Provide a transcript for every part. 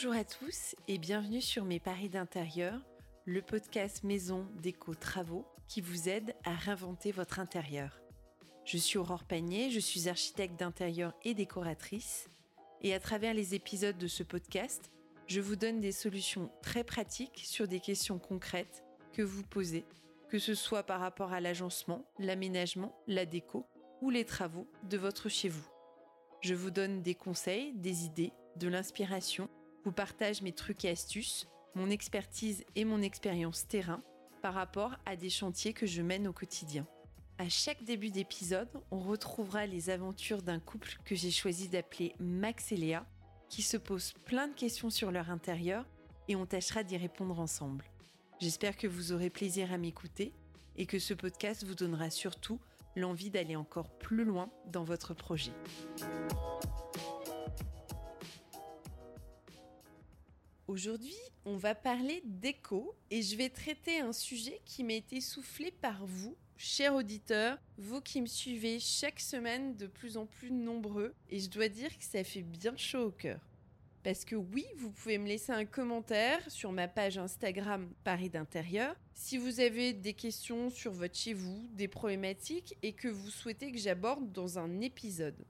Bonjour à tous et bienvenue sur Mes Paris d'intérieur, le podcast maison déco travaux qui vous aide à réinventer votre intérieur. Je suis Aurore Panier, je suis architecte d'intérieur et décoratrice et à travers les épisodes de ce podcast, je vous donne des solutions très pratiques sur des questions concrètes que vous posez, que ce soit par rapport à l'agencement, l'aménagement, la déco ou les travaux de votre chez vous. Je vous donne des conseils, des idées, de l'inspiration, vous partage mes trucs et astuces, mon expertise et mon expérience terrain par rapport à des chantiers que je mène au quotidien. À chaque début d'épisode, on retrouvera les aventures d'un couple que j'ai choisi d'appeler Max et Léa, qui se posent plein de questions sur leur intérieur et on tâchera d'y répondre ensemble. J'espère que vous aurez plaisir à m'écouter et que ce podcast vous donnera surtout l'envie d'aller encore plus loin dans votre projet. Aujourd'hui, on va parler d'écho et je vais traiter un sujet qui m'a été soufflé par vous, chers auditeurs, vous qui me suivez chaque semaine de plus en plus nombreux et je dois dire que ça fait bien chaud au cœur. Parce que oui, vous pouvez me laisser un commentaire sur ma page Instagram Paris d'intérieur si vous avez des questions sur votre chez vous, des problématiques et que vous souhaitez que j'aborde dans un épisode.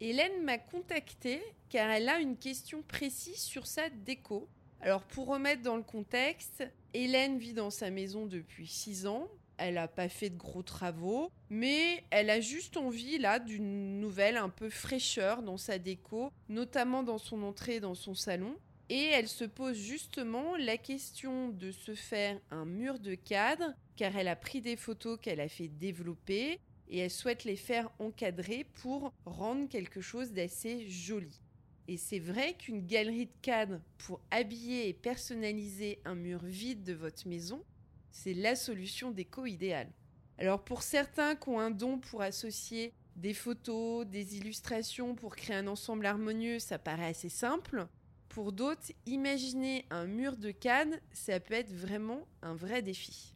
Hélène m'a contactée car elle a une question précise sur sa déco. Alors pour remettre dans le contexte, Hélène vit dans sa maison depuis 6 ans. Elle n'a pas fait de gros travaux, mais elle a juste envie là d'une nouvelle un peu fraîcheur dans sa déco, notamment dans son entrée et dans son salon. Et elle se pose justement la question de se faire un mur de cadre, car elle a pris des photos qu'elle a fait développer et elle souhaite les faire encadrer pour rendre quelque chose d'assez joli. Et c'est vrai qu'une galerie de cadres pour habiller et personnaliser un mur vide de votre maison, c'est la solution déco idéale. Alors pour certains qui ont un don pour associer des photos, des illustrations pour créer un ensemble harmonieux, ça paraît assez simple. Pour d'autres, imaginer un mur de cadre, ça peut être vraiment un vrai défi.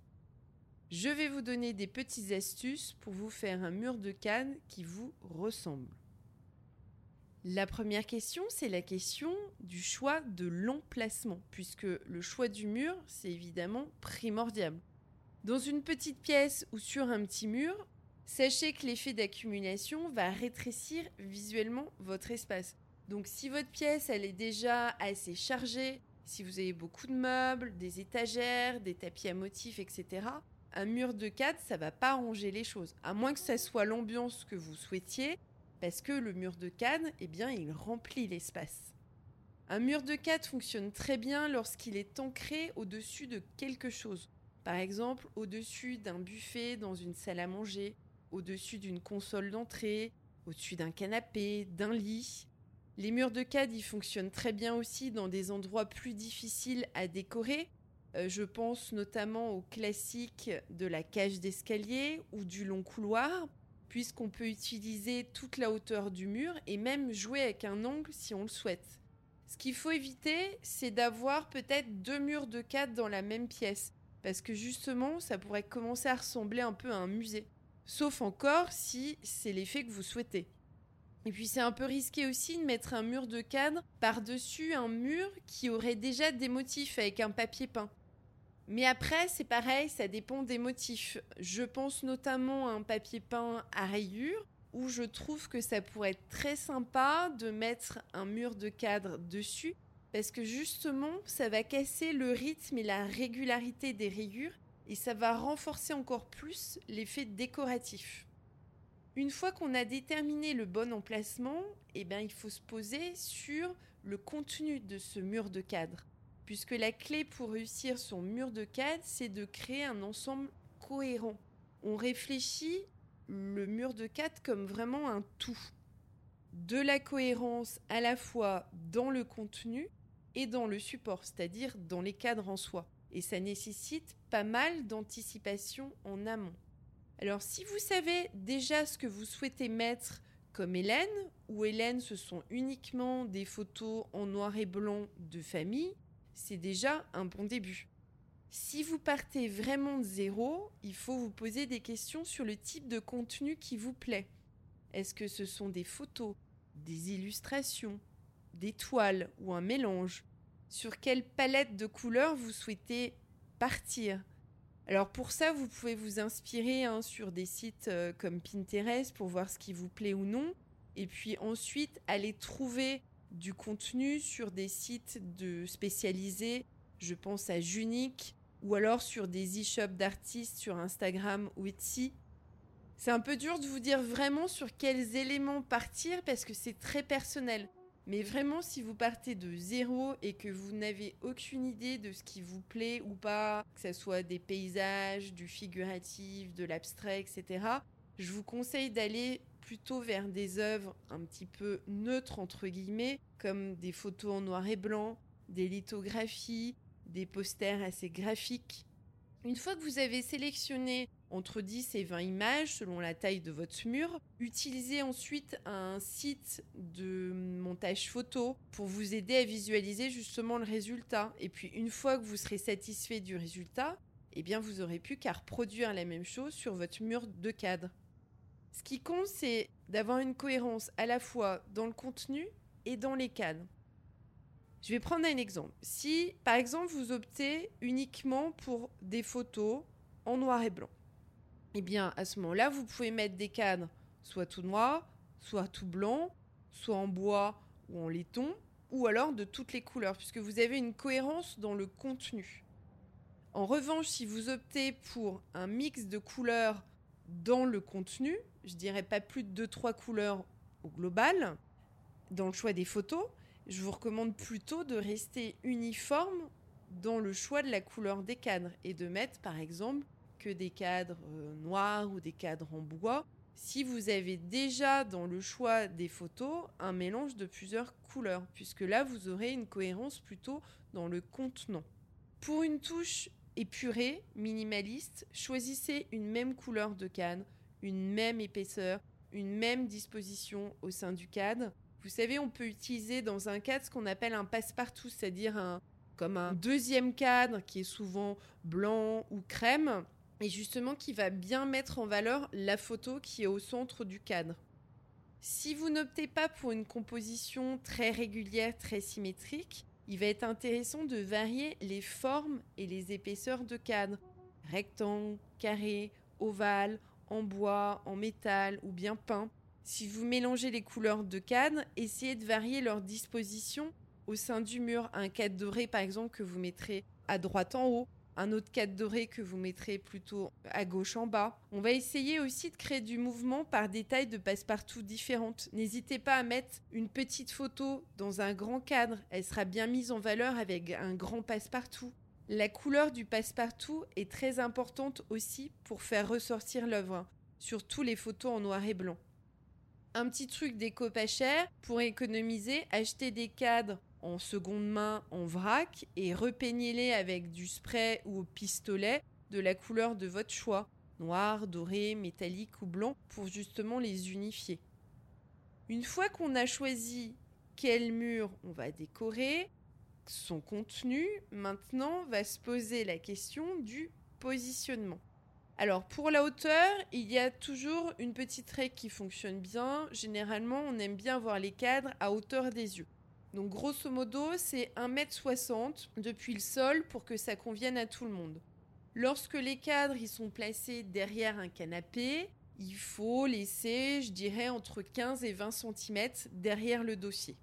Je vais vous donner des petites astuces pour vous faire un mur de canne qui vous ressemble. La première question, c'est la question du choix de l'emplacement, puisque le choix du mur, c'est évidemment primordial. Dans une petite pièce ou sur un petit mur, sachez que l'effet d'accumulation va rétrécir visuellement votre espace. Donc si votre pièce, elle est déjà assez chargée, si vous avez beaucoup de meubles, des étagères, des tapis à motifs, etc., un mur de cadre, ça va pas arranger les choses. À moins que ça soit l'ambiance que vous souhaitiez, parce que le mur de cadre, eh bien, il remplit l'espace. Un mur de cadre fonctionne très bien lorsqu'il est ancré au-dessus de quelque chose. Par exemple, au-dessus d'un buffet dans une salle à manger, au-dessus d'une console d'entrée, au-dessus d'un canapé, d'un lit. Les murs de cadre, ils fonctionnent très bien aussi dans des endroits plus difficiles à décorer, euh, je pense notamment au classique de la cage d'escalier ou du long couloir, puisqu'on peut utiliser toute la hauteur du mur et même jouer avec un angle si on le souhaite. Ce qu'il faut éviter, c'est d'avoir peut-être deux murs de cadre dans la même pièce, parce que justement, ça pourrait commencer à ressembler un peu à un musée. Sauf encore si c'est l'effet que vous souhaitez. Et puis c'est un peu risqué aussi de mettre un mur de cadre par-dessus un mur qui aurait déjà des motifs avec un papier peint. Mais après, c'est pareil, ça dépend des motifs. Je pense notamment à un papier peint à rayures où je trouve que ça pourrait être très sympa de mettre un mur de cadre dessus parce que justement, ça va casser le rythme et la régularité des rayures et ça va renforcer encore plus l'effet décoratif. Une fois qu'on a déterminé le bon emplacement, eh ben, il faut se poser sur le contenu de ce mur de cadre puisque la clé pour réussir son mur de cadre, c'est de créer un ensemble cohérent. On réfléchit le mur de cadre comme vraiment un tout. De la cohérence à la fois dans le contenu et dans le support, c'est-à-dire dans les cadres en soi. Et ça nécessite pas mal d'anticipation en amont. Alors si vous savez déjà ce que vous souhaitez mettre comme Hélène, ou Hélène ce sont uniquement des photos en noir et blanc de famille, c'est déjà un bon début. Si vous partez vraiment de zéro, il faut vous poser des questions sur le type de contenu qui vous plaît. Est-ce que ce sont des photos, des illustrations, des toiles ou un mélange? Sur quelle palette de couleurs vous souhaitez partir? Alors pour ça, vous pouvez vous inspirer hein, sur des sites euh, comme Pinterest pour voir ce qui vous plaît ou non. Et puis ensuite, aller trouver du contenu sur des sites de spécialisés. Je pense à Junique ou alors sur des e-shops d'artistes sur Instagram ou Etsy. C'est un peu dur de vous dire vraiment sur quels éléments partir parce que c'est très personnel. Mais vraiment, si vous partez de zéro et que vous n'avez aucune idée de ce qui vous plaît ou pas, que ce soit des paysages, du figuratif, de l'abstrait, etc., je vous conseille d'aller plutôt vers des œuvres un petit peu neutres, entre guillemets, comme des photos en noir et blanc, des lithographies, des posters assez graphiques. Une fois que vous avez sélectionné entre 10 et 20 images selon la taille de votre mur, utilisez ensuite un site de montage photo pour vous aider à visualiser justement le résultat. Et puis une fois que vous serez satisfait du résultat, eh bien vous aurez plus qu'à reproduire la même chose sur votre mur de cadre. Ce qui compte, c'est d'avoir une cohérence à la fois dans le contenu et dans les cadres. Je vais prendre un exemple. Si, par exemple, vous optez uniquement pour des photos en noir et blanc, eh bien, à ce moment-là, vous pouvez mettre des cadres soit tout noir, soit tout blanc, soit en bois ou en laiton, ou alors de toutes les couleurs, puisque vous avez une cohérence dans le contenu. En revanche, si vous optez pour un mix de couleurs dans le contenu, je dirais pas plus de 2-3 couleurs au global, dans le choix des photos, je vous recommande plutôt de rester uniforme dans le choix de la couleur des cadres et de mettre par exemple que des cadres euh, noirs ou des cadres en bois si vous avez déjà dans le choix des photos un mélange de plusieurs couleurs, puisque là vous aurez une cohérence plutôt dans le contenant. Pour une touche épurée, minimaliste, choisissez une même couleur de cadre, une même épaisseur, une même disposition au sein du cadre. Vous savez, on peut utiliser dans un cadre ce qu'on appelle un passe-partout, c'est-à-dire un, comme un deuxième cadre qui est souvent blanc ou crème, et justement qui va bien mettre en valeur la photo qui est au centre du cadre. Si vous n'optez pas pour une composition très régulière, très symétrique, il va être intéressant de varier les formes et les épaisseurs de cadre. Rectangle, carré, ovale, en bois, en métal ou bien peint. Si vous mélangez les couleurs de cadre, essayez de varier leur disposition au sein du mur. Un cadre doré par exemple que vous mettrez à droite en haut, un autre cadre doré que vous mettrez plutôt à gauche en bas. On va essayer aussi de créer du mouvement par des tailles de passe-partout différentes. N'hésitez pas à mettre une petite photo dans un grand cadre, elle sera bien mise en valeur avec un grand passe-partout. La couleur du passe-partout est très importante aussi pour faire ressortir l'œuvre, surtout les photos en noir et blanc. Un petit truc déco pas cher pour économiser, acheter des cadres en seconde main en vrac et repeignez-les avec du spray ou au pistolet de la couleur de votre choix, noir, doré, métallique ou blanc, pour justement les unifier. Une fois qu'on a choisi quel mur on va décorer, son contenu, maintenant va se poser la question du positionnement. Alors pour la hauteur, il y a toujours une petite règle qui fonctionne bien. Généralement, on aime bien voir les cadres à hauteur des yeux. Donc grosso modo, c'est 1m60 depuis le sol pour que ça convienne à tout le monde. Lorsque les cadres y sont placés derrière un canapé, il faut laisser, je dirais, entre 15 et 20 cm derrière le dossier.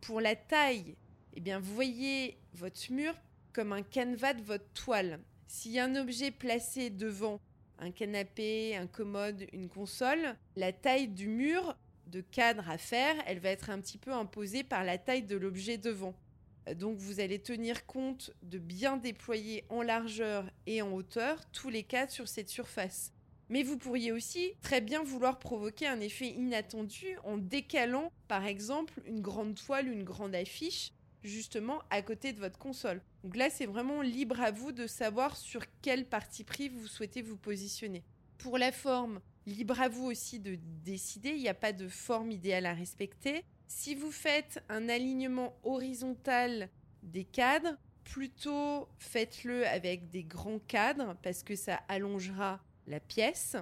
Pour la taille, eh bien, vous voyez votre mur comme un canevas de votre toile. S'il y a un objet placé devant un canapé, un commode, une console, la taille du mur de cadre à faire, elle va être un petit peu imposée par la taille de l'objet devant. Donc vous allez tenir compte de bien déployer en largeur et en hauteur tous les cadres sur cette surface. Mais vous pourriez aussi très bien vouloir provoquer un effet inattendu en décalant par exemple une grande toile, une grande affiche justement à côté de votre console. Donc là c'est vraiment libre à vous de savoir sur quelle partie pris vous souhaitez vous positionner. Pour la forme, Libre à vous aussi de décider, il n'y a pas de forme idéale à respecter. Si vous faites un alignement horizontal des cadres, plutôt faites-le avec des grands cadres parce que ça allongera la pièce.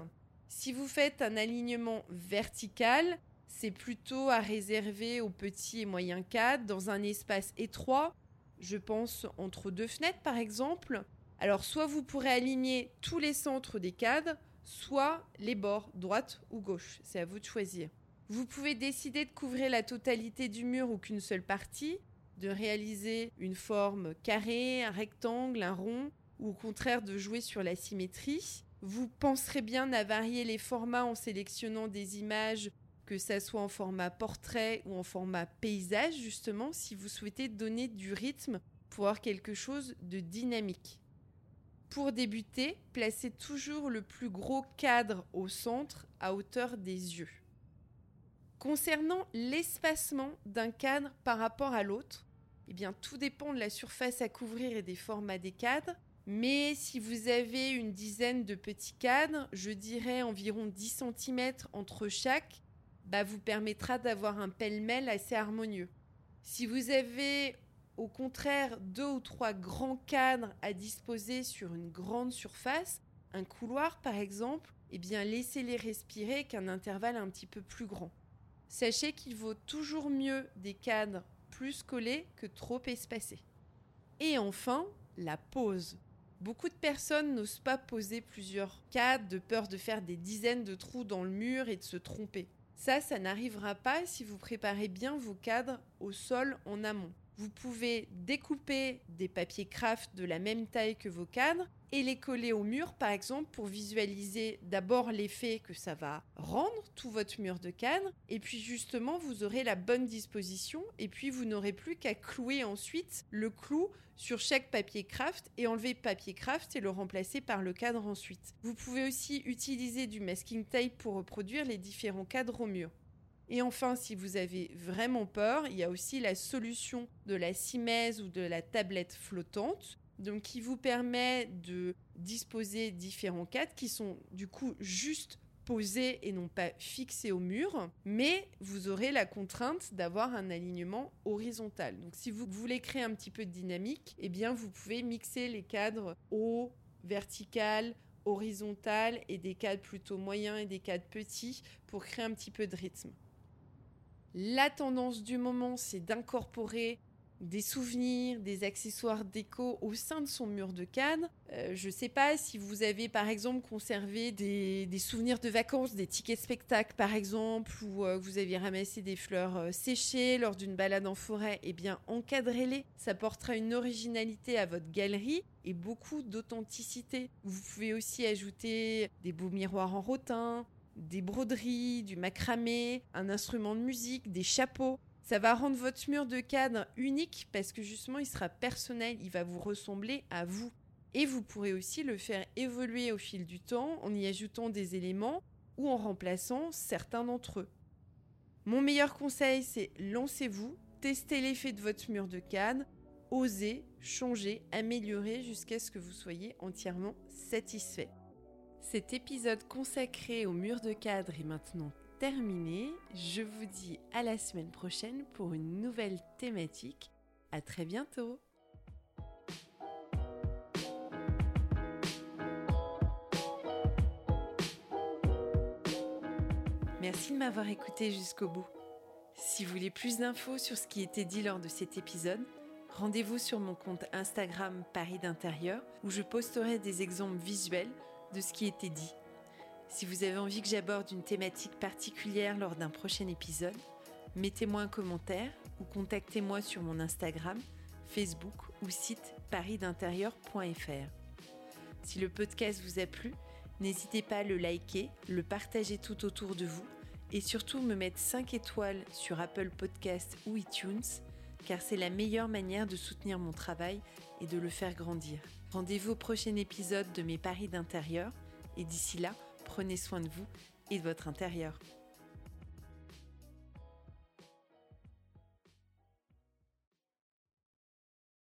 Si vous faites un alignement vertical, c'est plutôt à réserver aux petits et moyens cadres dans un espace étroit, je pense entre deux fenêtres par exemple. Alors soit vous pourrez aligner tous les centres des cadres, soit les bords, droite ou gauche, c'est à vous de choisir. Vous pouvez décider de couvrir la totalité du mur ou qu'une seule partie, de réaliser une forme carrée, un rectangle, un rond, ou au contraire de jouer sur la symétrie. Vous penserez bien à varier les formats en sélectionnant des images, que ça soit en format portrait ou en format paysage, justement, si vous souhaitez donner du rythme pour avoir quelque chose de dynamique. Pour débuter, placez toujours le plus gros cadre au centre à hauteur des yeux. Concernant l'espacement d'un cadre par rapport à l'autre, eh bien tout dépend de la surface à couvrir et des formats des cadres. Mais si vous avez une dizaine de petits cadres, je dirais environ 10 cm entre chaque, bah, vous permettra d'avoir un pêle-mêle assez harmonieux. Si vous avez au contraire deux ou trois grands cadres à disposer sur une grande surface, un couloir par exemple, eh bien laissez-les respirer qu'un intervalle un petit peu plus grand. Sachez qu'il vaut toujours mieux des cadres plus collés que trop espacés. Et enfin, la pose. Beaucoup de personnes n'osent pas poser plusieurs cadres de peur de faire des dizaines de trous dans le mur et de se tromper. Ça, ça n'arrivera pas si vous préparez bien vos cadres au sol en amont. Vous pouvez découper des papiers craft de la même taille que vos cadres et les coller au mur par exemple pour visualiser d'abord l'effet que ça va rendre tout votre mur de cadre et puis justement vous aurez la bonne disposition et puis vous n'aurez plus qu'à clouer ensuite le clou sur chaque papier craft et enlever le papier craft et le remplacer par le cadre ensuite. Vous pouvez aussi utiliser du masking tape pour reproduire les différents cadres au mur. Et enfin, si vous avez vraiment peur, il y a aussi la solution de la simèse ou de la tablette flottante donc qui vous permet de disposer différents cadres qui sont du coup juste posés et non pas fixés au mur, mais vous aurez la contrainte d'avoir un alignement horizontal. Donc si vous voulez créer un petit peu de dynamique, eh bien vous pouvez mixer les cadres haut, vertical, horizontal et des cadres plutôt moyens et des cadres petits pour créer un petit peu de rythme. La tendance du moment, c'est d'incorporer des souvenirs, des accessoires déco au sein de son mur de cadre. Euh, je ne sais pas si vous avez par exemple conservé des, souvenirs de vacances, des tickets spectacles par exemple, ou euh, vous avez ramassé des fleurs euh, séchées lors d'une balade en forêt, eh bien encadrez-les. Ça portera une originalité à votre galerie et beaucoup d'authenticité. Vous pouvez aussi ajouter des beaux miroirs en rotin, des broderies, du macramé, un instrument de musique, des chapeaux. Ça va rendre votre mur de cadre unique parce que justement il sera personnel, il va vous ressembler à vous. Et vous pourrez aussi le faire évoluer au fil du temps en y ajoutant des éléments ou en remplaçant certains d'entre eux. Mon meilleur conseil, c'est lancez-vous, testez l'effet de votre mur de cadre, osez, changez, améliorez jusqu'à ce que vous soyez entièrement satisfait. Cet épisode consacré au mur de cadre est maintenant terminé. Je vous dis à la semaine prochaine pour une nouvelle thématique. À très bientôt. Merci de m'avoir écouté jusqu'au bout. Si vous voulez plus d'infos sur ce qui était dit lors de cet épisode, rendez-vous sur mon compte Instagram Paris d'intérieur où je posterai des exemples visuels de ce qui était dit. Si vous avez envie que j'aborde une thématique particulière lors d'un prochain épisode, mettez-moi un commentaire ou contactez-moi sur mon Instagram, Facebook ou site parisdintérieur.fr. Si le podcast vous a plu, n'hésitez pas à le liker, le partager tout autour de vous et surtout me mettre 5 étoiles sur Apple Podcast ou iTunes car c'est la meilleure manière de soutenir mon travail et de le faire grandir. Rendez-vous au prochain épisode de mes paris d'intérieur et d'ici là, prenez soin de vous et de votre intérieur.